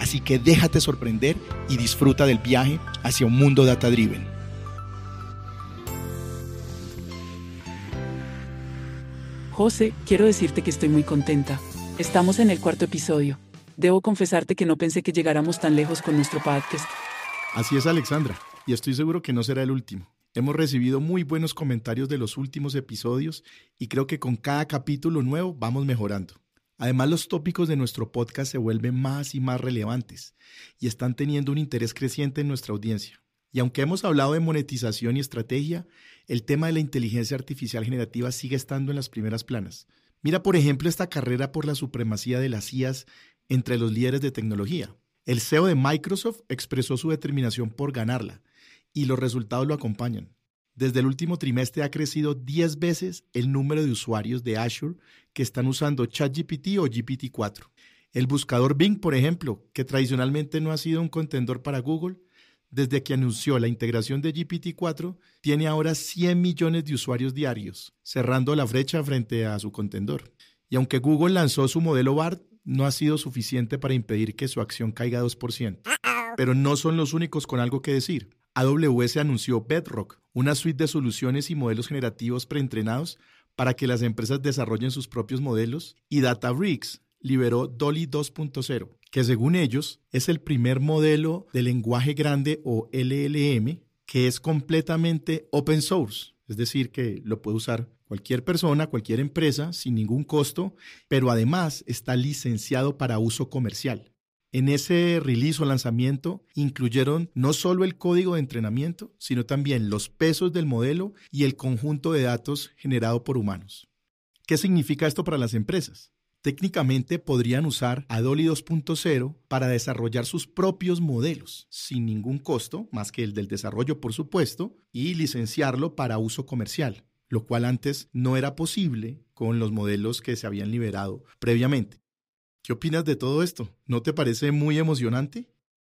Así que déjate sorprender y disfruta del viaje hacia un mundo data driven. José, quiero decirte que estoy muy contenta. Estamos en el cuarto episodio. Debo confesarte que no pensé que llegáramos tan lejos con nuestro podcast. Así es, Alexandra, y estoy seguro que no será el último. Hemos recibido muy buenos comentarios de los últimos episodios y creo que con cada capítulo nuevo vamos mejorando. Además, los tópicos de nuestro podcast se vuelven más y más relevantes y están teniendo un interés creciente en nuestra audiencia. Y aunque hemos hablado de monetización y estrategia, el tema de la inteligencia artificial generativa sigue estando en las primeras planas. Mira, por ejemplo, esta carrera por la supremacía de las IAS entre los líderes de tecnología. El CEO de Microsoft expresó su determinación por ganarla y los resultados lo acompañan. Desde el último trimestre ha crecido 10 veces el número de usuarios de Azure que están usando ChatGPT o GPT-4. El buscador Bing, por ejemplo, que tradicionalmente no ha sido un contendor para Google, desde que anunció la integración de GPT-4, tiene ahora 100 millones de usuarios diarios, cerrando la brecha frente a su contendor. Y aunque Google lanzó su modelo BART, no ha sido suficiente para impedir que su acción caiga 2%. Pero no son los únicos con algo que decir. AWS anunció Bedrock, una suite de soluciones y modelos generativos preentrenados para que las empresas desarrollen sus propios modelos, y Databricks liberó Dolly 2.0, que según ellos es el primer modelo de lenguaje grande o LLM que es completamente open source, es decir, que lo puede usar cualquier persona, cualquier empresa, sin ningún costo, pero además está licenciado para uso comercial. En ese release o lanzamiento incluyeron no solo el código de entrenamiento, sino también los pesos del modelo y el conjunto de datos generado por humanos. ¿Qué significa esto para las empresas? Técnicamente podrían usar Dolly 2.0 para desarrollar sus propios modelos sin ningún costo, más que el del desarrollo por supuesto, y licenciarlo para uso comercial, lo cual antes no era posible con los modelos que se habían liberado previamente. ¿Qué opinas de todo esto? ¿No te parece muy emocionante?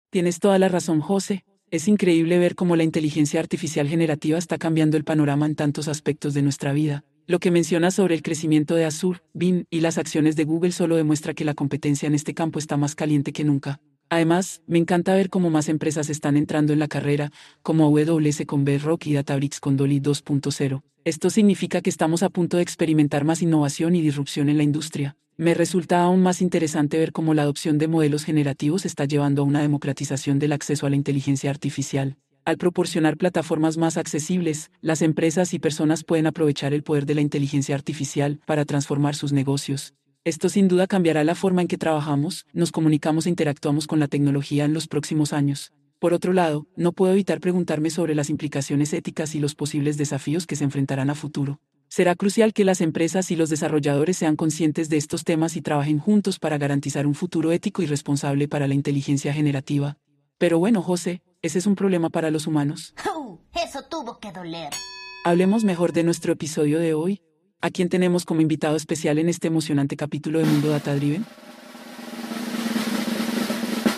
Tienes toda la razón, José. Es increíble ver cómo la inteligencia artificial generativa está cambiando el panorama en tantos aspectos de nuestra vida. Lo que mencionas sobre el crecimiento de Azure, Bing y las acciones de Google solo demuestra que la competencia en este campo está más caliente que nunca. Además, me encanta ver cómo más empresas están entrando en la carrera, como AWS con Bedrock y Databricks con Dolly 2.0. Esto significa que estamos a punto de experimentar más innovación y disrupción en la industria. Me resulta aún más interesante ver cómo la adopción de modelos generativos está llevando a una democratización del acceso a la inteligencia artificial. Al proporcionar plataformas más accesibles, las empresas y personas pueden aprovechar el poder de la inteligencia artificial para transformar sus negocios. Esto sin duda cambiará la forma en que trabajamos, nos comunicamos e interactuamos con la tecnología en los próximos años. Por otro lado, no puedo evitar preguntarme sobre las implicaciones éticas y los posibles desafíos que se enfrentarán a futuro. Será crucial que las empresas y los desarrolladores sean conscientes de estos temas y trabajen juntos para garantizar un futuro ético y responsable para la inteligencia generativa. Pero bueno, José, ese es un problema para los humanos. eso tuvo que doler. Hablemos mejor de nuestro episodio de hoy. ¿A quién tenemos como invitado especial en este emocionante capítulo de Mundo Data Driven?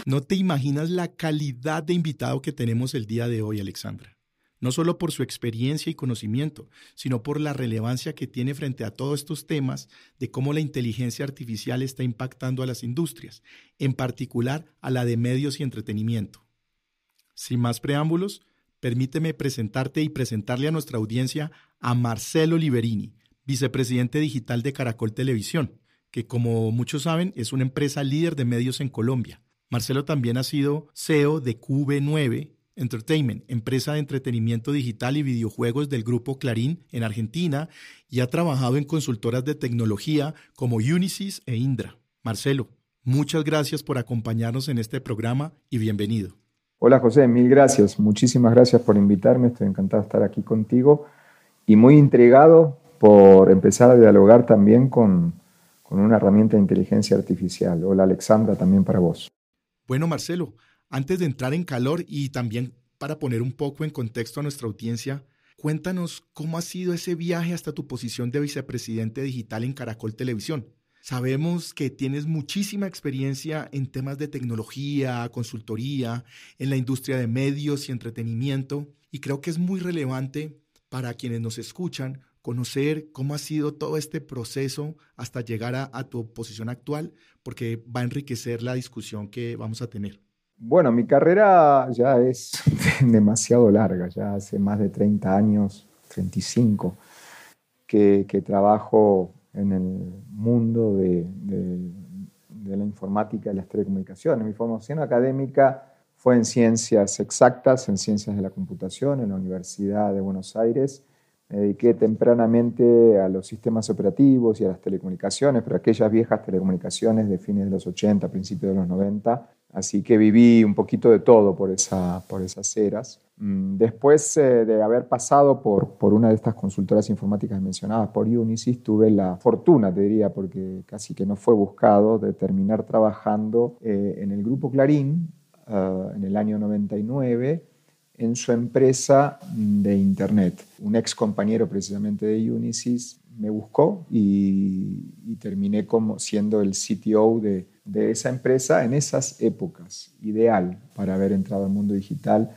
No te imaginas la calidad de invitado que tenemos el día de hoy, Alexandra no solo por su experiencia y conocimiento, sino por la relevancia que tiene frente a todos estos temas de cómo la inteligencia artificial está impactando a las industrias, en particular a la de medios y entretenimiento. Sin más preámbulos, permíteme presentarte y presentarle a nuestra audiencia a Marcelo Liberini, vicepresidente digital de Caracol Televisión, que como muchos saben es una empresa líder de medios en Colombia. Marcelo también ha sido CEO de QV9, Entertainment, empresa de entretenimiento digital y videojuegos del grupo Clarín en Argentina, y ha trabajado en consultoras de tecnología como Unisys e Indra. Marcelo, muchas gracias por acompañarnos en este programa y bienvenido. Hola José, mil gracias. Muchísimas gracias por invitarme. Estoy encantado de estar aquí contigo y muy intrigado por empezar a dialogar también con, con una herramienta de inteligencia artificial. Hola Alexandra, también para vos. Bueno, Marcelo, antes de entrar en calor y también para poner un poco en contexto a nuestra audiencia, cuéntanos cómo ha sido ese viaje hasta tu posición de vicepresidente digital en Caracol Televisión. Sabemos que tienes muchísima experiencia en temas de tecnología, consultoría, en la industria de medios y entretenimiento, y creo que es muy relevante para quienes nos escuchan conocer cómo ha sido todo este proceso hasta llegar a, tu posición actual, porque va a enriquecer la discusión que vamos a tener. Bueno, mi carrera ya es demasiado larga, ya hace más de 30 años, 35, que, que trabajo en el mundo de, de, la informática y las telecomunicaciones. Mi formación académica fue en ciencias exactas, en ciencias de la computación, en la Universidad de Buenos Aires, me dediqué tempranamente a los sistemas operativos y a las telecomunicaciones, pero aquellas viejas telecomunicaciones de fines de los 80, principios de los 90. Así que viví un poquito de todo por, esa, por esas eras. Mm, después eh, de haber pasado por, por una de estas consultoras informáticas mencionadas por Unisys, tuve la fortuna, te diría, porque casi que no fue buscado, de terminar trabajando eh, en el Grupo Clarín ah, en el año 99 en su empresa de Internet. Un ex compañero precisamente de Unisys me buscó y, terminé como siendo el CTO de, esa empresa en esas épocas, ideal para haber entrado al mundo digital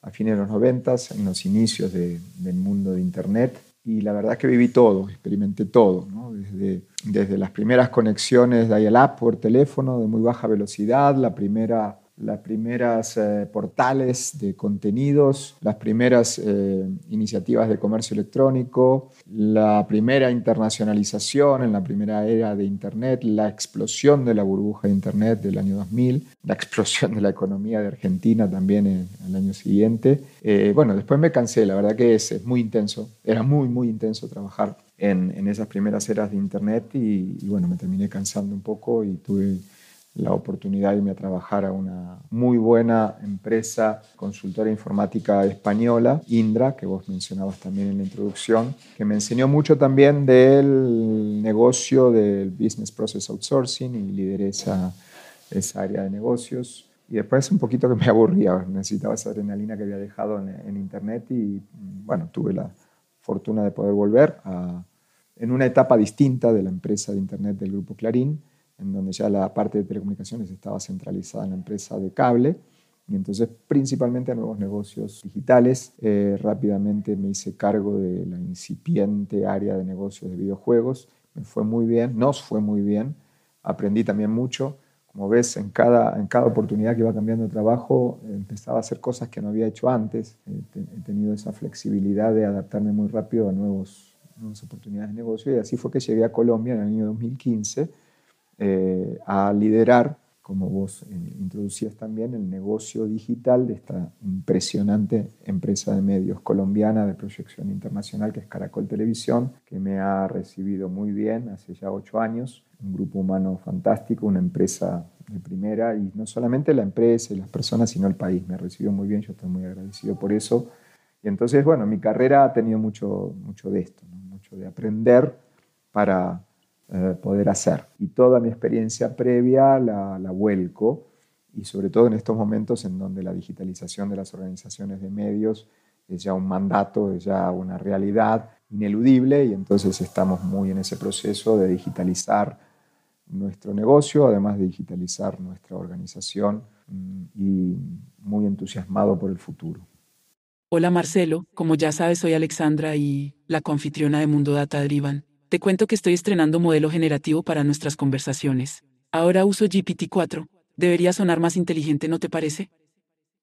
a fines de los 90, en los inicios del mundo de Internet. Y la verdad que viví todo, experimenté todo, desde, desde las primeras conexiones de dial-up por teléfono de muy baja velocidad, la primera las primeras eh, portales de contenidos, las primeras eh, iniciativas de comercio electrónico, la primera internacionalización en la primera era de Internet, la explosión de la burbuja de Internet del año 2000, la explosión de la economía de Argentina también en, el año siguiente. Eh, bueno, después me cansé, la verdad que es, muy intenso, era muy, muy intenso trabajar en, en esas primeras eras de Internet y, y bueno, me terminé cansando un poco y tuve la oportunidad de irme a trabajar a una muy buena empresa consultora informática española, Indra, que vos mencionabas también en la introducción, que me enseñó mucho también del negocio del Business Process Outsourcing y lideré esa, esa área de negocios. Y después un poquito que me aburría, necesitaba esa adrenalina que había dejado en, Internet y bueno, tuve la fortuna de poder volver a, en una etapa distinta de la empresa de Internet del Grupo Clarín, en donde ya la parte de telecomunicaciones estaba centralizada en la empresa de cable. Y entonces, principalmente a nuevos negocios digitales, eh, rápidamente me hice cargo de la incipiente área de negocios de videojuegos. Me fue muy bien, nos fue muy bien. Aprendí también mucho. Como ves, en cada, en cada oportunidad que iba cambiando de trabajo, empezaba a hacer cosas que no había hecho antes. he tenido esa flexibilidad de adaptarme muy rápido a nuevos, nuevas oportunidades de negocio. Y así fue que llegué a Colombia en el año 2015 eh, a liderar, como vos eh, introducías también, el negocio digital de esta impresionante empresa de medios colombiana de proyección internacional que es Caracol Televisión, que me ha recibido muy bien hace ya ocho años, un grupo humano fantástico, una empresa de primera, y no solamente la empresa y las personas, sino el país. Me ha recibido muy bien, yo estoy muy agradecido por eso. Y entonces, bueno, mi carrera ha tenido mucho, mucho de esto, mucho de aprender para eh, poder hacer. Y toda mi experiencia previa la, la, vuelco, y sobre todo en estos momentos en donde la digitalización de las organizaciones de medios es ya un mandato, es ya una realidad ineludible, y entonces estamos muy en ese proceso de digitalizar nuestro negocio, además de digitalizar nuestra organización, mm, y muy entusiasmado por el futuro. Hola Marcelo, como ya sabes soy Alexandra y la confitriona de Mundo Data Driven. Te cuento que estoy estrenando modelo generativo para nuestras conversaciones. Ahora uso GPT-4. Debería sonar más inteligente, ¿no te parece?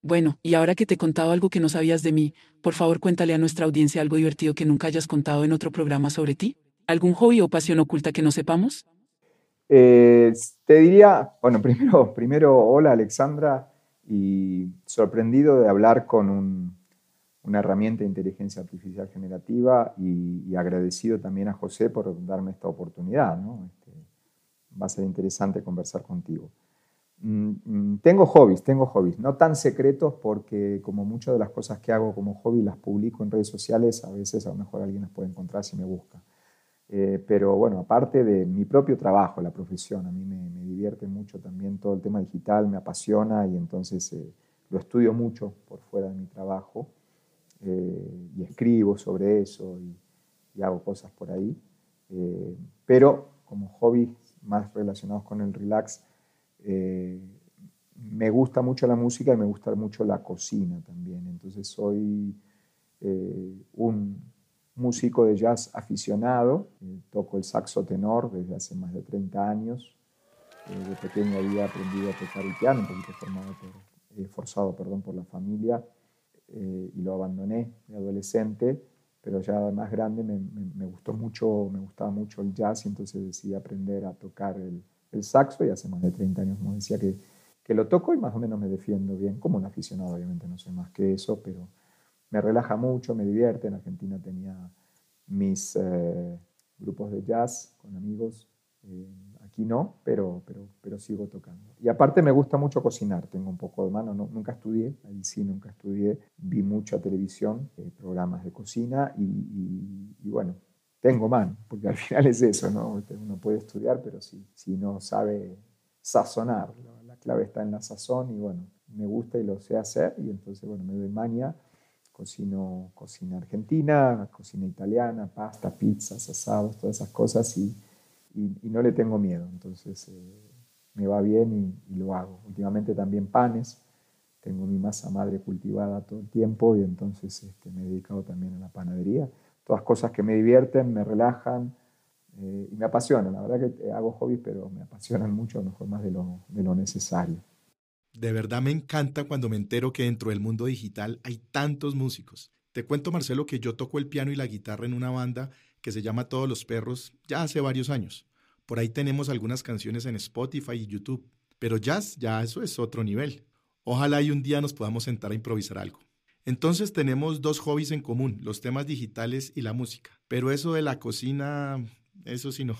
Bueno, y ahora que te he contado algo que no sabías de mí, por favor cuéntale a nuestra audiencia algo divertido que nunca hayas contado en otro programa sobre ti. ¿Algún hobby o pasión oculta que no sepamos? Eh, te diría, bueno, primero, primero, hola Alexandra, y sorprendido de hablar con un, una herramienta de inteligencia artificial generativa y, agradecido también a José por darme esta oportunidad. Este, va a ser interesante conversar contigo. Mm, mm, tengo hobbies, tengo hobbies, no tan secretos porque como muchas de las cosas que hago como hobby las publico en redes sociales, a veces a lo mejor alguien las puede encontrar si me busca. Eh, pero bueno, aparte de mi propio trabajo, la profesión, a mí me, divierte mucho también todo el tema digital, me apasiona y entonces eh, lo estudio mucho por fuera de mi trabajo eh, y escribo sobre eso y, hago cosas por ahí. Eh, pero como hobbies más relacionados con el relax, eh, me gusta mucho la música y me gusta mucho la cocina también. Entonces soy un músico de jazz aficionado, toco el saxo tenor desde hace más de 30 años. de pequeño había aprendido a tocar el piano, un poquito formado por, forzado perdón, por la familia eh, y lo abandoné de adolescente, pero ya más grande me, me, gustó mucho, me gustaba mucho el jazz y entonces decidí aprender a tocar el, el, saxo y hace más de 30 años, como decía, que, que lo toco y más o menos me defiendo bien, como un aficionado, obviamente no soy más que eso, pero me relaja mucho, me divierte. En Argentina tenía mis eh, grupos de jazz con amigos. Eh, Aquí no, pero, pero, pero sigo tocando. Y aparte me gusta mucho cocinar, tengo un poco de mano, nunca estudié, ahí sí nunca estudié, vi mucha televisión, eh, programas de cocina y, bueno, tengo mano, porque al final es eso, ¿no? Uno puede estudiar, pero si, si no sabe sazonar, la clave está en la sazón y bueno, me gusta y lo sé hacer y entonces, bueno, me doy maña, cocino cocina argentina, cocina italiana, pasta, pizzas, asados, todas esas cosas y y, no le tengo miedo, entonces eh, me va bien y, lo hago. Últimamente también panes, tengo mi masa madre cultivada todo el tiempo y entonces este, me he dedicado también a la panadería. Todas cosas que me divierten, me relajan eh, y me apasionan. La verdad que hago hobbies, pero me apasionan mucho, a lo mejor más de lo, de lo necesario. De verdad me encanta cuando me entero que dentro del mundo digital hay tantos músicos. Te cuento, Marcelo, que yo toco el piano y la guitarra en una banda que se llama Todos los Perros ya hace varios años. Por ahí tenemos algunas canciones en Spotify y YouTube. Pero jazz, ya eso es otro nivel. Ojalá y un día nos podamos sentar a improvisar algo. Entonces tenemos dos hobbies en común, los temas digitales y la música. Pero eso de la cocina, eso sí no.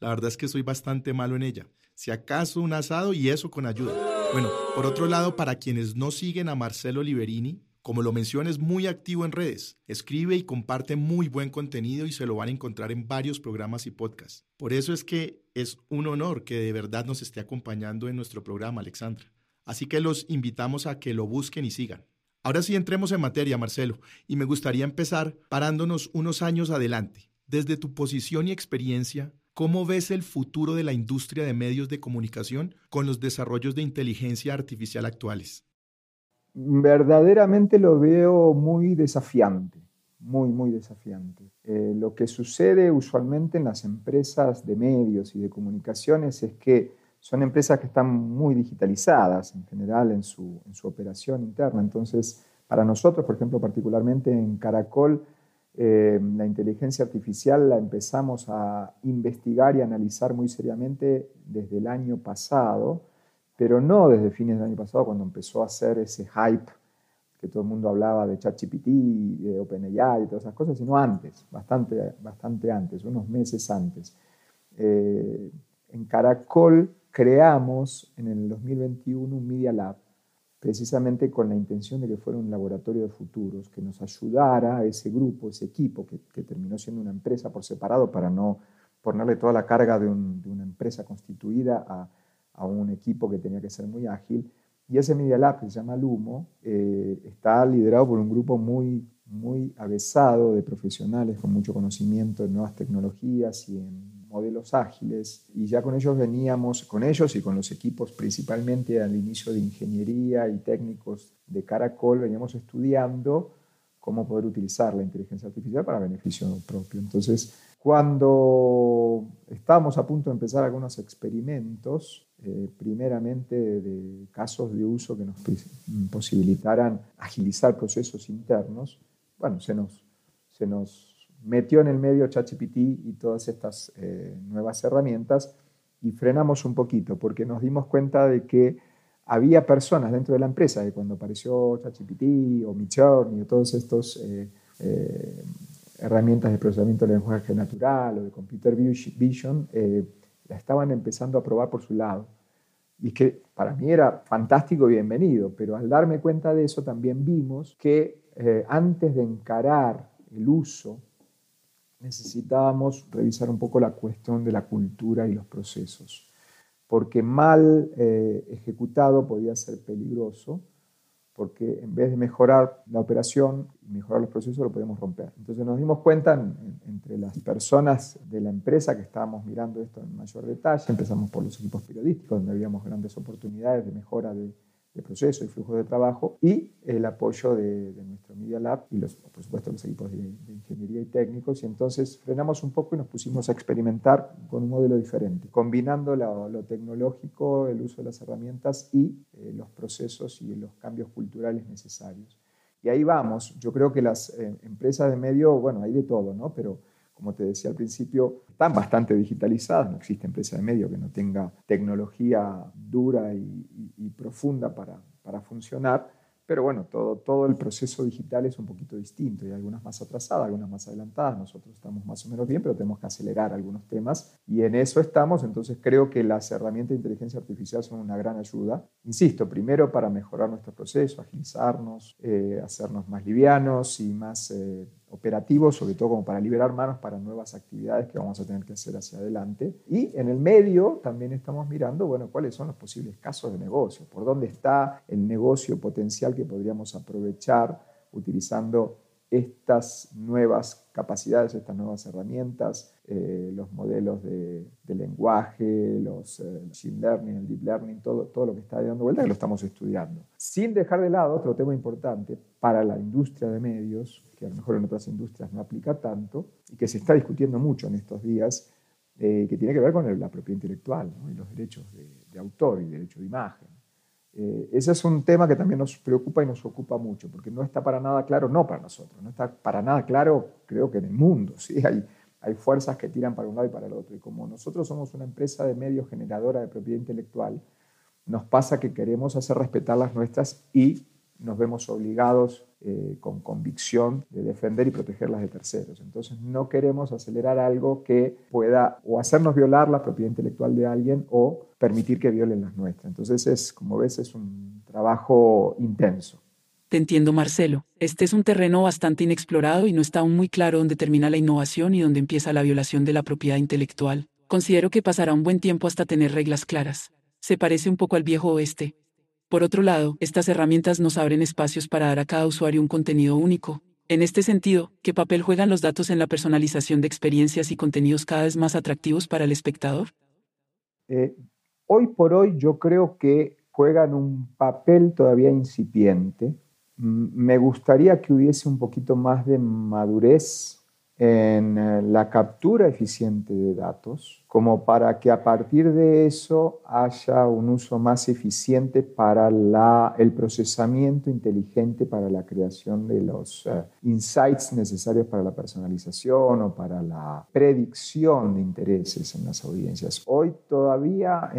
La verdad es que soy bastante malo en ella. Si acaso un asado y eso con ayuda. Bueno, por otro lado, para quienes no siguen a Marcelo Liberini, como lo menciona, es muy activo en redes, escribe y comparte muy buen contenido y se lo van a encontrar en varios programas y podcasts. Por eso es que es un honor que de verdad nos esté acompañando en nuestro programa, Alexandra. Así que los invitamos a que lo busquen y sigan. Ahora sí entremos en materia, Marcelo, y me gustaría empezar parándonos unos años adelante. Desde tu posición y experiencia, ¿cómo ves el futuro de la industria de medios de comunicación con los desarrollos de inteligencia artificial actuales? Verdaderamente lo veo muy desafiante, muy, muy desafiante. Eh, lo que sucede usualmente en las empresas de medios y de comunicaciones es que son empresas que están muy digitalizadas en general en su, operación interna. Entonces, para nosotros, por ejemplo, particularmente en Caracol, eh, la inteligencia artificial la empezamos a investigar y analizar muy seriamente desde el año pasado pero no desde fines del año pasado cuando empezó a hacer ese hype que todo el mundo hablaba de ChatGPT, de OpenAI y todas esas cosas, sino antes, bastante, bastante antes, unos meses antes. Eh, en Caracol creamos en el 2021 un Media Lab, precisamente con la intención de que fuera un laboratorio de futuros, que nos ayudara a ese grupo, ese equipo, que, que terminó siendo una empresa por separado para no ponerle toda la carga de, de una empresa constituida a a un equipo que tenía que ser muy ágil. Y ese Media Lab, que se llama Lumo, eh, está liderado por un grupo muy, muy avesado de profesionales con mucho conocimiento en nuevas tecnologías y en modelos ágiles. Y ya con ellos veníamos, con ellos y con los equipos principalmente al inicio de ingeniería y técnicos de Caracol, veníamos estudiando cómo poder utilizar la inteligencia artificial para beneficio propio. Entonces, cuando estábamos a punto de empezar algunos experimentos, eh, primeramente de casos de uso que nos posibilitaran agilizar procesos internos, bueno, se nos, se nos metió en el medio ChatGPT y todas estas eh, nuevas herramientas y frenamos un poquito porque nos dimos cuenta de que había personas dentro de la empresa que cuando apareció ChatGPT o Midjourney o todas estas eh, herramientas de procesamiento de lenguaje natural o de computer vision, la estaban empezando a probar por su lado. Y que para mí era fantástico y bienvenido, pero al darme cuenta de eso también vimos que eh, antes de encarar el uso, necesitábamos revisar un poco la cuestión de la cultura y los procesos, porque mal eh, ejecutado podía ser peligroso, porque en vez de mejorar la operación y mejorar los procesos, lo podemos romper. Entonces nos dimos cuenta entre las personas de la empresa que estábamos mirando esto en mayor detalle, empezamos por los equipos periodísticos, donde habíamos grandes oportunidades de mejora de, de proceso y flujo de trabajo y el apoyo de, nuestro Media Lab y los, por supuesto los equipos de, ingeniería y técnicos y entonces frenamos un poco y nos pusimos a experimentar con un modelo diferente, combinando lo, tecnológico, el uso de las herramientas y eh, los procesos y los cambios culturales necesarios. Y ahí vamos, yo creo que las eh, empresas de medio, bueno, hay de todo, ¿no? Pero como te decía al principio, están bastante digitalizadas, no existe empresa de medio que no tenga tecnología dura y, profunda para, para, funcionar, pero bueno, todo, todo el proceso digital es un poquito distinto, hay algunas más atrasadas, algunas más adelantadas, nosotros estamos más o menos bien, pero tenemos que acelerar algunos temas y en eso estamos, entonces creo que las herramientas de inteligencia artificial son una gran ayuda, insisto, primero para mejorar nuestro proceso, agilizarnos, eh, hacernos más livianos y más... Eh, operativos, sobre todo como para liberar manos para nuevas actividades que vamos a tener que hacer hacia adelante. Y en el medio también estamos mirando, bueno, cuáles son los posibles casos de negocio, por dónde está el negocio potencial que podríamos aprovechar utilizando estas nuevas capacidades, estas nuevas herramientas, eh, los modelos de, lenguaje, los eh, machine learning, el deep learning, todo, todo lo que está dando vuelta, que lo estamos estudiando. Sin dejar de lado otro tema importante para la industria de medios, que a lo mejor en otras industrias no aplica tanto, y que se está discutiendo mucho en estos días, eh, que tiene que ver con la propiedad intelectual y los derechos de, de autor y derecho de imagen. Eh, ese es un tema que también nos preocupa y nos ocupa mucho, porque no está para nada claro, no para nosotros, no está para nada claro, creo que en el mundo. ¿sí? Hay, hay fuerzas que tiran para un lado y para el otro. Y como nosotros somos una empresa de medios generadora de propiedad intelectual, nos pasa que queremos hacer respetar las nuestras y nos vemos obligados eh, con convicción de defender y proteger las de terceros. Entonces no queremos acelerar algo que pueda o hacernos violar la propiedad intelectual de alguien o permitir que violen las nuestras. Entonces es, como ves, es un trabajo intenso. Te entiendo, Marcelo. Este es un terreno bastante inexplorado y no está aún muy claro dónde termina la innovación y dónde empieza la violación de la propiedad intelectual. Considero que pasará un buen tiempo hasta tener reglas claras. Se parece un poco al viejo oeste, por otro lado, estas herramientas nos abren espacios para dar a cada usuario un contenido único. En este sentido, ¿qué papel juegan los datos en la personalización de experiencias y contenidos cada vez más atractivos para el espectador? Eh, hoy por hoy yo creo que juegan un papel todavía incipiente. Me gustaría que hubiese un poquito más de madurez en eh, la captura eficiente de datos, como para que a partir de eso haya un uso más eficiente para la, el procesamiento inteligente para la creación de los eh, insights necesarios para la personalización o para la predicción de intereses en las audiencias. Hoy todavía,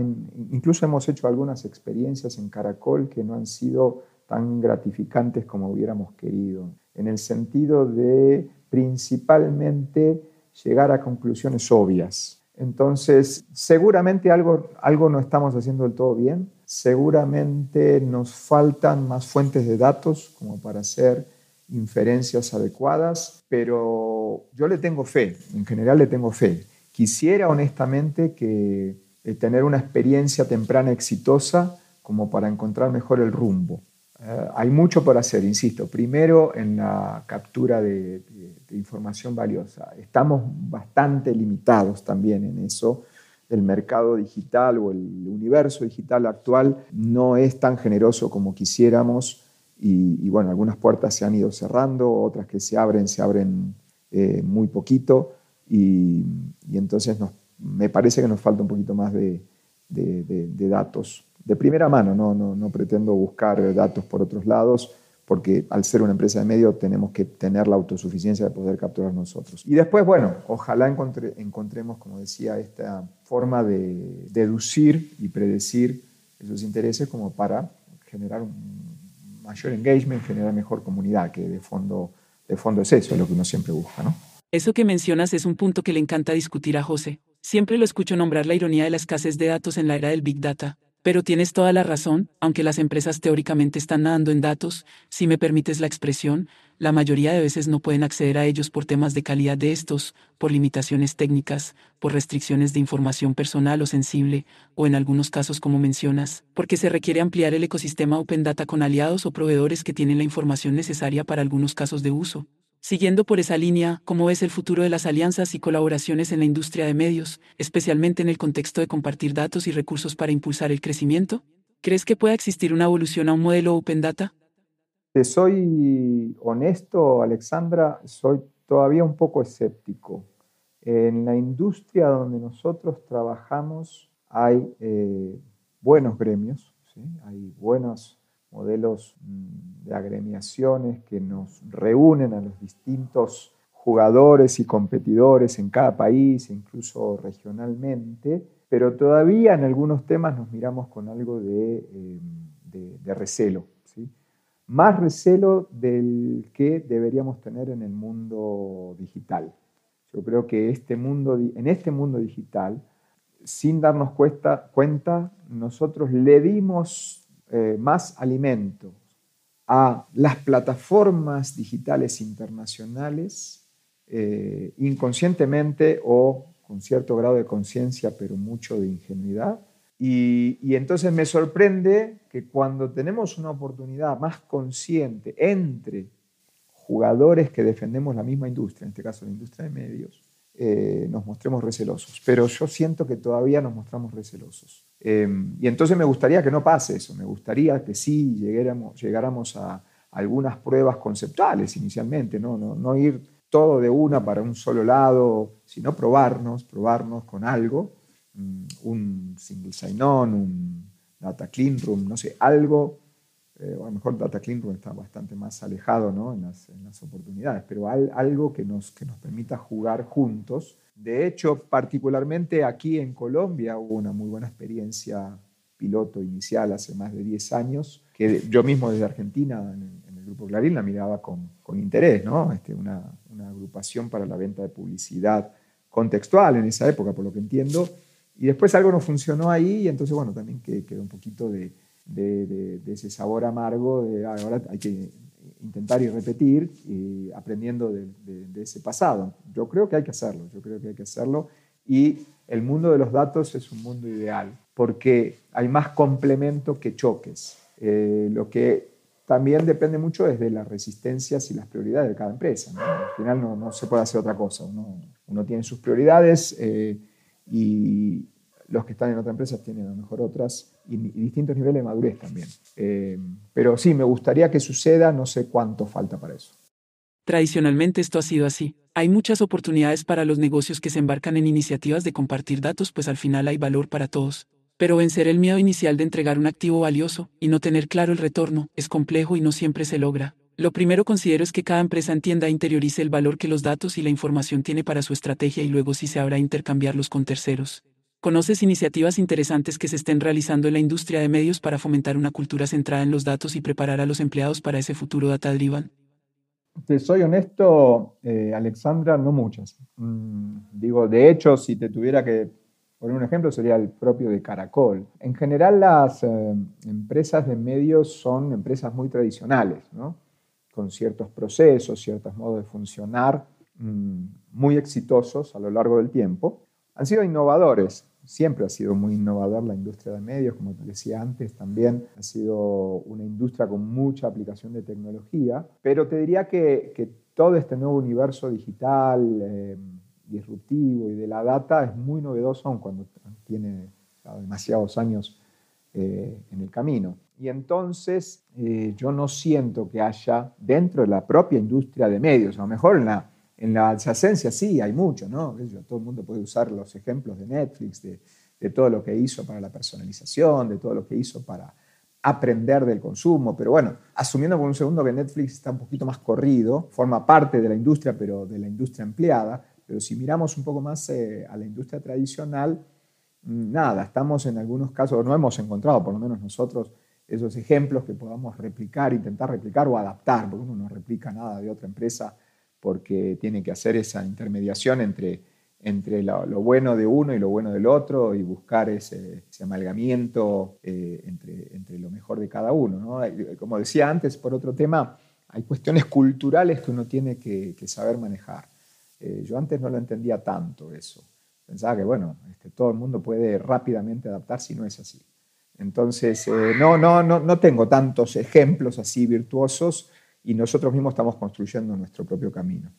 incluso hemos hecho algunas experiencias en Caracol que no han sido tan gratificantes como hubiéramos querido, en el sentido de principalmente llegar a conclusiones obvias. Entonces, seguramente algo, algo no estamos haciendo del todo bien, seguramente nos faltan más fuentes de datos como para hacer inferencias adecuadas, pero yo le tengo fe, en general le tengo fe. Quisiera honestamente que eh, tener una experiencia temprana exitosa como para encontrar mejor el rumbo. Eh, hay mucho por hacer, insisto. Primero, en la captura de, información valiosa. Estamos bastante limitados también en eso. El mercado digital o el universo digital actual no es tan generoso como quisiéramos y, bueno, algunas puertas se han ido cerrando, otras que se abren, se abren eh, muy poquito y, entonces me parece que nos falta un poquito más de datos de primera mano, no, no, no pretendo buscar datos por otros lados, porque al ser una empresa de medio tenemos que tener la autosuficiencia de poder capturar nosotros. Y después, bueno, ojalá encontremos, como decía, esta forma de deducir y predecir esos intereses como para generar un mayor engagement, generar mejor comunidad, que de fondo, de fondo es eso, es lo que uno siempre busca, ¿no? Eso que mencionas es un punto que le encanta discutir a José. Siempre lo escucho nombrar la ironía de la escasez de datos en la era del Big Data Pero tienes toda la razón, aunque las empresas teóricamente están nadando en datos, si me permites la expresión, la mayoría de veces no pueden acceder a ellos por temas de calidad de estos, por limitaciones técnicas, por restricciones de información personal o sensible, o en algunos casos como mencionas, porque se requiere ampliar el ecosistema Open Data con aliados o proveedores que tienen la información necesaria para algunos casos de uso. Siguiendo por esa línea, ¿cómo ves el futuro de las alianzas y colaboraciones en la industria de medios, especialmente en el contexto de compartir datos y recursos para impulsar el crecimiento? ¿Crees que pueda existir una evolución a un modelo Open Data? Te soy honesto, Alexandra, soy todavía un poco escéptico. En la industria donde nosotros trabajamos hay eh, buenos gremios, hay buenos modelos mm, de agremiaciones que nos reúnen a los distintos jugadores y competidores en cada país, incluso regionalmente, pero todavía en algunos temas nos miramos con algo de, em, recelo, ¿sí? más recelo del que deberíamos tener en el mundo digital. Yo creo que este mundo, en este mundo digital, sin darnos cuenta, nosotros le dimos eh, más alimento a las plataformas digitales internacionales, eh, inconscientemente o con cierto grado de conciencia, pero mucho de ingenuidad. Y, y, entonces me sorprende que cuando tenemos una oportunidad más consciente entre jugadores que defendemos la misma industria, en este caso la industria de medios, eh, nos mostremos recelosos. Pero yo siento que todavía nos mostramos recelosos. Em, y entonces me gustaría que no pase eso, me gustaría que sí llegáramos, llegáramos a algunas pruebas conceptuales inicialmente, ¿no? No, no ir todo de una para un solo lado, sino probarnos, probarnos con algo, mm, un single sign-on, un data clean room, no sé, algo eh, a lo mejor Data Clean está bastante más alejado ¿no? en, las, en, las, oportunidades, pero algo que nos, que nos permita jugar juntos. De hecho, particularmente aquí en Colombia hubo una muy buena experiencia piloto inicial hace más de 10 años, que yo mismo desde Argentina, en, el Grupo Clarín, la miraba con, con interés, ¿no? Este, una, una agrupación para la venta de publicidad contextual en esa época, por lo que entiendo. Y después algo no funcionó ahí y entonces, bueno, también quedó un poquito de, de, ese sabor amargo de ah, ahora hay que intentar y repetir y aprendiendo de, ese pasado. Yo creo que hay que hacerlo, yo creo que hay que hacerlo y el mundo de los datos es un mundo ideal porque hay más complemento que choques. Eh, lo que también depende mucho es de las resistencias y las prioridades de cada empresa. Al final no, no, se puede hacer otra cosa. Uno, uno tiene sus prioridades eh, y, los que están en otra empresa tienen a lo mejor otras y, distintos niveles de madurez también. Eh, pero sí, me gustaría que suceda, no sé cuánto falta para eso. Tradicionalmente esto ha sido así. Hay muchas oportunidades para los negocios que se embarcan en iniciativas de compartir datos, pues al final hay valor para todos. Pero vencer el miedo inicial de entregar un activo valioso y no tener claro el retorno es complejo y no siempre se logra. Lo primero considero es que cada empresa entienda e interiorice el valor que los datos y la información tiene para su estrategia y luego sí se habrá intercambiarlos con terceros. ¿Conoces iniciativas interesantes que se estén realizando en la industria de medios para fomentar una cultura centrada en los datos y preparar a los empleados para ese futuro data-driven? Te soy honesto, eh, Alexandra, no muchas. Mm, digo, de hecho, si te tuviera que poner un ejemplo, sería el propio de Caracol. En general, las eh, empresas de medios son empresas muy tradicionales, ¿no? con ciertos procesos, ciertos modos de funcionar mm, muy exitosos a lo largo del tiempo. Han sido innovadores, siempre ha sido muy innovador la industria de medios, como te decía antes, también ha sido una industria con mucha aplicación de tecnología, pero te diría que, todo este nuevo universo digital, eh, disruptivo y de la data es muy novedoso, aun cuando tiene demasiados años eh, en el camino. Y entonces eh, yo no siento que haya dentro de la propia industria de medios, a lo mejor en la en la adyacencia sí, hay mucho, ¿no? Todo el mundo puede usar los ejemplos de Netflix, de, todo lo que hizo para la personalización, de todo lo que hizo para aprender del consumo, pero bueno, asumiendo por un segundo que Netflix está un poquito más corrido, forma parte de la industria, pero de la industria empleada, pero si miramos un poco más eh, a la industria tradicional, mm, nada, estamos en algunos casos, no hemos encontrado, por lo menos nosotros, esos ejemplos que podamos replicar, intentar replicar o adaptar, porque uno no replica nada de otra empresa porque tiene que hacer esa intermediación entre entre lo, bueno de uno y lo bueno del otro y buscar ese, amalgamiento eh, entre, entre, lo mejor de cada uno. Como decía antes, por otro tema, hay cuestiones culturales que uno tiene que, saber manejar. Eh, yo antes no lo entendía tanto eso. Pensaba que, bueno, este, todo el mundo puede rápidamente adaptarse y no es así. Entonces, eh, no, no, no, no tengo tantos ejemplos así virtuosos y nosotros mismos estamos construyendo nuestro propio camino.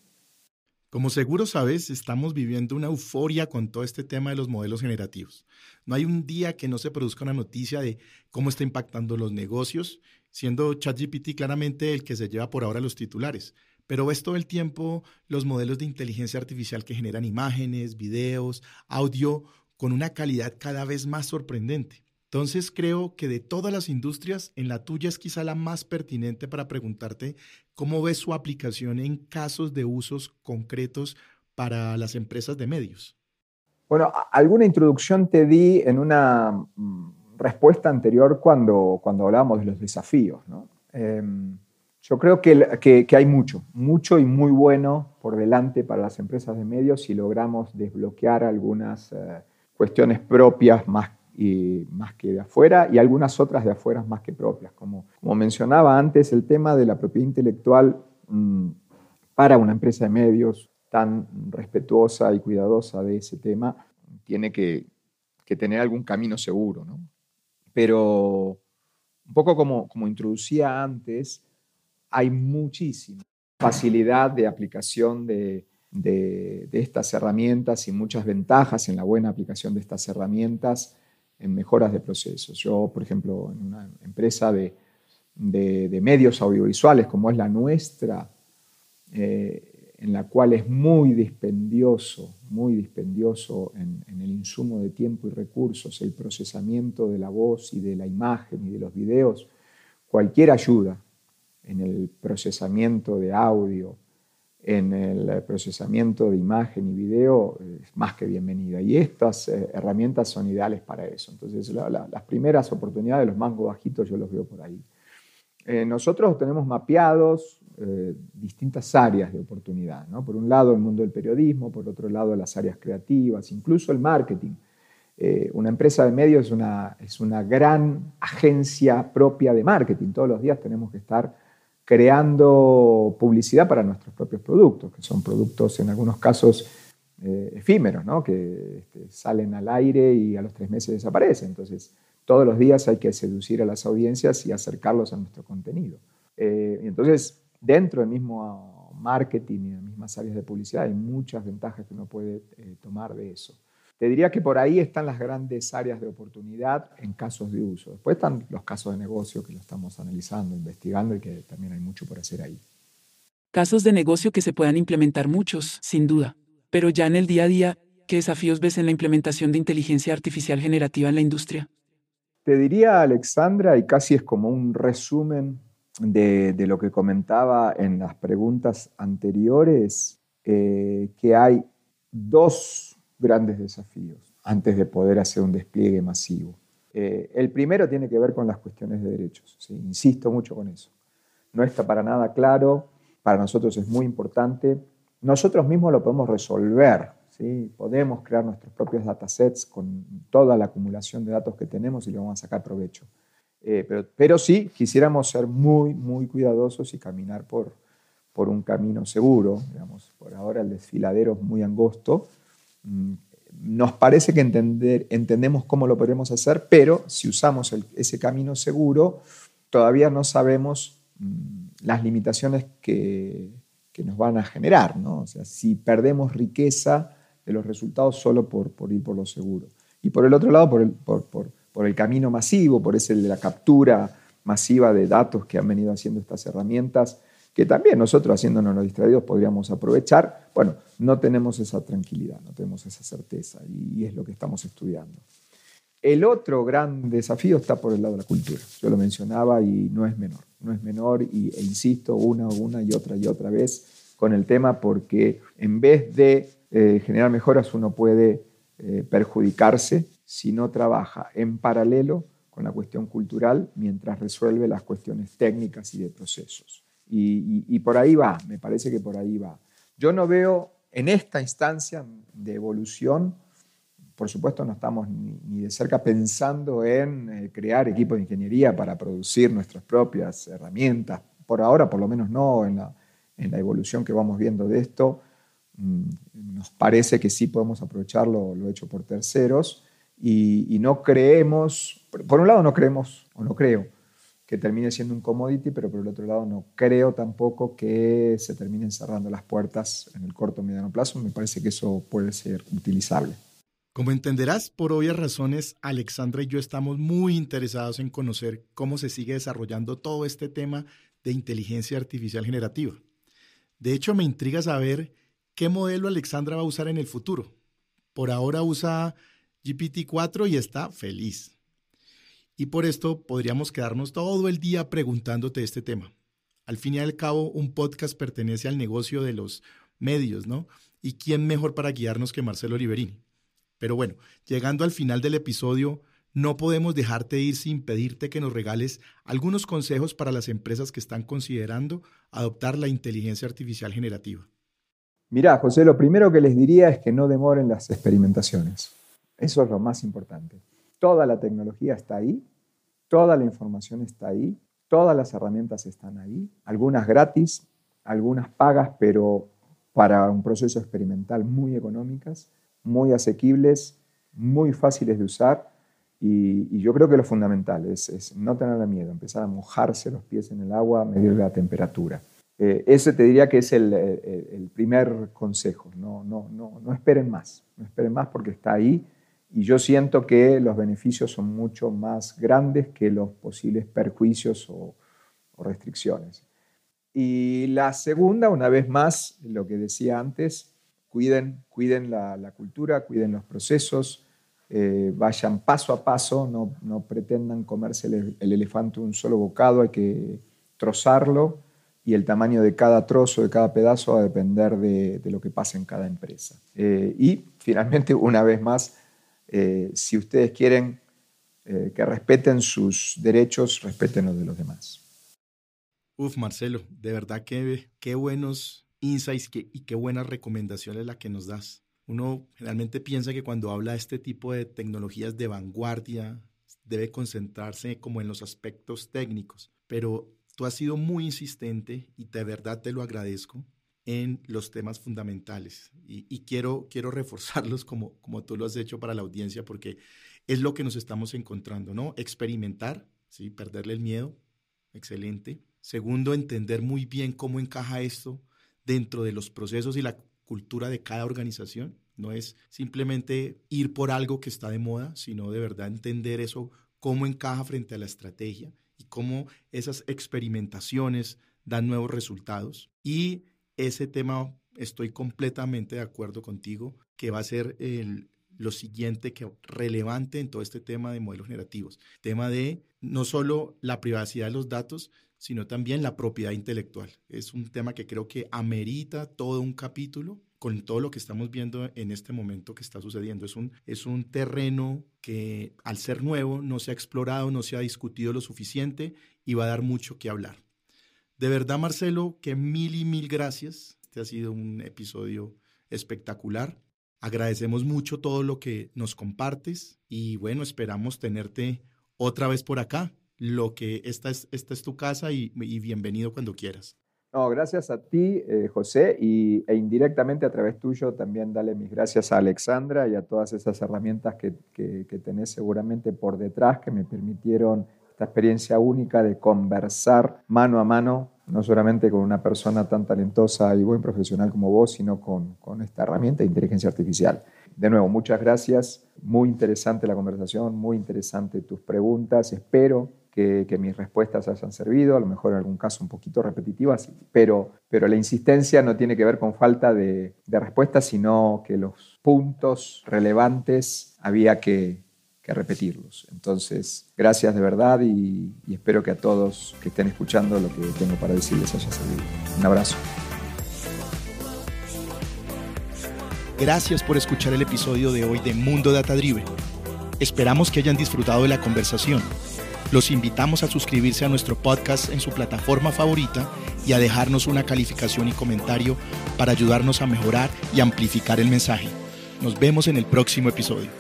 Como seguro sabes, estamos viviendo una euforia con todo este tema de los modelos generativos. No hay un día que no se produzca una noticia de cómo está impactando los negocios, siendo ChatGPT claramente el que se lleva por ahora los titulares. Pero ves todo el tiempo los modelos de inteligencia artificial que generan imágenes, videos, audio con una calidad cada vez más sorprendente. Entonces creo que de todas las industrias, en la tuya es quizá la más pertinente para preguntarte cómo ves su aplicación en casos de usos concretos para las empresas de medios. Bueno, alguna introducción te di en una mm, respuesta anterior cuando, cuando hablábamos de los desafíos. Em, yo creo que, hay mucho, mucho y muy bueno por delante para las empresas de medios si logramos desbloquear algunas eh, cuestiones propias más y más que de afuera y algunas otras de afuera más que propias. Como, como mencionaba antes, el tema de la propiedad intelectual mm, para una empresa de medios tan respetuosa y cuidadosa de ese tema tiene que, que tener algún camino seguro. ¿no? Pero un poco como, como introducía antes, hay muchísima facilidad de aplicación de, de, de, estas herramientas y muchas ventajas en la buena aplicación de estas herramientas en mejoras de procesos. Yo, por ejemplo, en una empresa de, medios audiovisuales como es la nuestra, eh, en la cual es muy dispendioso, muy dispendioso en, en, el insumo de tiempo y recursos, el procesamiento de la voz y de la imagen y de los videos, cualquier ayuda en el procesamiento de audio, en el procesamiento de imagen y video es más que bienvenida. Y estas eh, herramientas son ideales para eso. Entonces, las primeras oportunidades, los mangos bajitos, yo los veo por ahí. Eh, nosotros tenemos mapeados eh, distintas áreas de oportunidad. Por un lado, el mundo del periodismo, por otro lado, las áreas creativas, incluso el marketing. una empresa de medios es una, es una gran agencia propia de marketing. Todos los días tenemos que estar creando publicidad para nuestros propios productos, que son productos en algunos casos eh, efímeros, ¿no? que este, salen al aire y a los tres meses desaparecen. Entonces, todos los días hay que seducir a las audiencias y acercarlos a nuestro contenido. Eh, entonces, dentro del mismo marketing y de las mismas áreas de publicidad hay muchas ventajas que uno puede eh, tomar de eso. Te diría que por ahí están las grandes áreas de oportunidad en casos de uso. Después están los casos de negocio que lo estamos analizando, investigando y que también hay mucho por hacer ahí. Casos de negocio que se puedan implementar muchos, sin duda. Pero ya en el día a día, ¿qué desafíos ves en la implementación de inteligencia artificial generativa en la industria? Te diría, Alexandra, y casi es como un resumen de, lo que comentaba en las preguntas anteriores, eh, que hay dos grandes desafíos antes de poder hacer un despliegue masivo. Eh, el primero tiene que ver con las cuestiones de derechos. Insisto mucho con eso. No está para nada claro, para nosotros es muy importante. Nosotros mismos lo podemos resolver. ¿sí? Podemos crear nuestros propios datasets con toda la acumulación de datos que tenemos y le vamos a sacar provecho. Eh, pero, pero sí quisiéramos ser muy, muy cuidadosos y caminar por, por un camino seguro. Digamos. Por ahora el desfiladero es muy angosto nos parece que entender, entendemos cómo lo podemos hacer, pero si usamos ese camino seguro, todavía no sabemos mm, las limitaciones que, nos van a generar. ¿no? O sea, si perdemos riqueza de los resultados solo por, por ir por lo seguro. Y por el otro lado, por el, por, por el camino masivo, por ese de la captura masiva de datos que han venido haciendo estas herramientas, que también nosotros haciéndonos los distraídos podríamos aprovechar. Bueno, no tenemos esa tranquilidad, no tenemos esa certeza y es lo que estamos estudiando. El otro gran desafío está por el lado de la cultura. Yo lo mencionaba y no es menor, no es menor y, e insisto una, una y otra y otra vez con el tema porque en vez de eh, generar mejoras uno puede eh, perjudicarse si no trabaja en paralelo con la cuestión cultural mientras resuelve las cuestiones técnicas y de procesos. Y, por ahí va, me parece que por ahí va. Yo no veo en esta instancia de evolución, por supuesto no estamos ni, de cerca pensando en eh, crear equipos de ingeniería para producir nuestras propias herramientas. Por ahora, por lo menos no en la, evolución que vamos viendo de esto. Mm, nos parece que sí podemos aprovechar lo, hecho por terceros y, no creemos, por un lado no creemos, o no creo, que termine siendo un commodity, pero por el otro lado no creo tampoco que se terminen cerrando las puertas en el corto o mediano plazo. Me parece que eso puede ser utilizable. Como entenderás, por obvias razones, Alexandra y yo estamos muy interesados en conocer cómo se sigue desarrollando todo este tema de inteligencia artificial generativa. De hecho, me intriga saber qué modelo Alexandra va a usar en el futuro. Por ahora usa GPT-4 y está feliz. Y por esto podríamos quedarnos todo el día preguntándote este tema. Al fin y al cabo, un podcast pertenece al negocio de los medios, ¿no? ¿Y quién mejor para guiarnos que Marcelo Oliverini? Pero bueno, llegando al final del episodio, no podemos dejarte ir sin pedirte que nos regales algunos consejos para las empresas que están considerando adoptar la inteligencia artificial generativa. Mirá, José, lo primero que les diría es que no demoren las experimentaciones. Eso es lo más importante. Toda la tecnología está ahí, toda la información está ahí, todas las herramientas están ahí, algunas gratis, algunas pagas, pero para un proceso experimental muy económicas, muy asequibles, muy fáciles de usar. Y, yo creo que lo fundamental es, no tener miedo, empezar a mojarse los pies en el agua, medir la temperatura. Eh, ese te diría que es el, el primer consejo. No, no, no, no esperen más, no esperen más porque está ahí y yo siento que los beneficios son mucho más grandes que los posibles perjuicios o, restricciones. Y la segunda, una vez más, lo que decía antes, cuiden, cuiden la, cultura, cuiden los procesos, eh, vayan paso a paso, no, no pretendan comerse el, elefante un solo bocado, hay que trozarlo y el tamaño de cada trozo, de cada pedazo, va a depender de, lo que pasa en cada empresa. Eh, y finalmente, una vez más, eh, si ustedes quieren eh, que respeten sus derechos, respeten los de los demás. Uf, Marcelo, de verdad que qué buenos insights y qué buenas recomendaciones la que nos das. Uno generalmente piensa que cuando habla de este tipo de tecnologías de vanguardia, debe concentrarse como en los aspectos técnicos, pero tú has sido muy insistente y de verdad te lo agradezco en los temas fundamentales. Y, quiero, quiero reforzarlos como, como tú lo has hecho para la audiencia, porque es lo que nos estamos encontrando, ¿no? Experimentar, ¿sí? Perderle el miedo, excelente. Segundo, entender muy bien cómo encaja esto dentro de los procesos y la cultura de cada organización. No es simplemente ir por algo que está de moda, sino de verdad entender eso, cómo encaja frente a la estrategia y cómo esas experimentaciones dan nuevos resultados. Y ese tema estoy completamente de acuerdo contigo, que va a ser lo siguiente que relevante en todo este tema de modelos generativos. Tema de no solo la privacidad de los datos, sino también la propiedad intelectual. Es un tema que creo que amerita todo un capítulo con todo lo que estamos viendo en este momento que está sucediendo. Es un, es un terreno que al ser nuevo no se ha explorado, no se ha discutido lo suficiente y va a dar mucho que hablar. De verdad, Marcelo, que mil y mil gracias. Este ha sido un episodio espectacular. Agradecemos mucho todo lo que nos compartes y bueno, esperamos tenerte otra vez por acá. Lo que esta es, esta es tu casa y, bienvenido cuando quieras. No, gracias a ti, eh, José, y, e indirectamente a través tuyo también dale mis gracias a Alexandra y a todas esas herramientas que, que, que tenés seguramente por detrás que me permitieron esta experiencia única de conversar mano a mano, no solamente con una persona tan talentosa y buen profesional como vos, sino con, con esta herramienta de inteligencia artificial. De nuevo, muchas gracias. Muy interesante la conversación, muy interesante tus preguntas. Espero que, que, mis respuestas hayan servido, a lo mejor en algún caso un poquito repetitivas, pero, pero la insistencia no tiene que ver con falta de, de respuestas, sino que los puntos relevantes había que, repetirlos. Entonces, gracias de verdad y, y espero que a todos que estén escuchando lo que tengo para decirles haya servido. Un abrazo. Gracias por escuchar el episodio de hoy de Mundo Data Driven. Esperamos que hayan disfrutado de la conversación. Los invitamos a suscribirse a nuestro podcast en su plataforma favorita y a dejarnos una calificación y comentario para ayudarnos a mejorar y amplificar el mensaje. Nos vemos en el próximo episodio.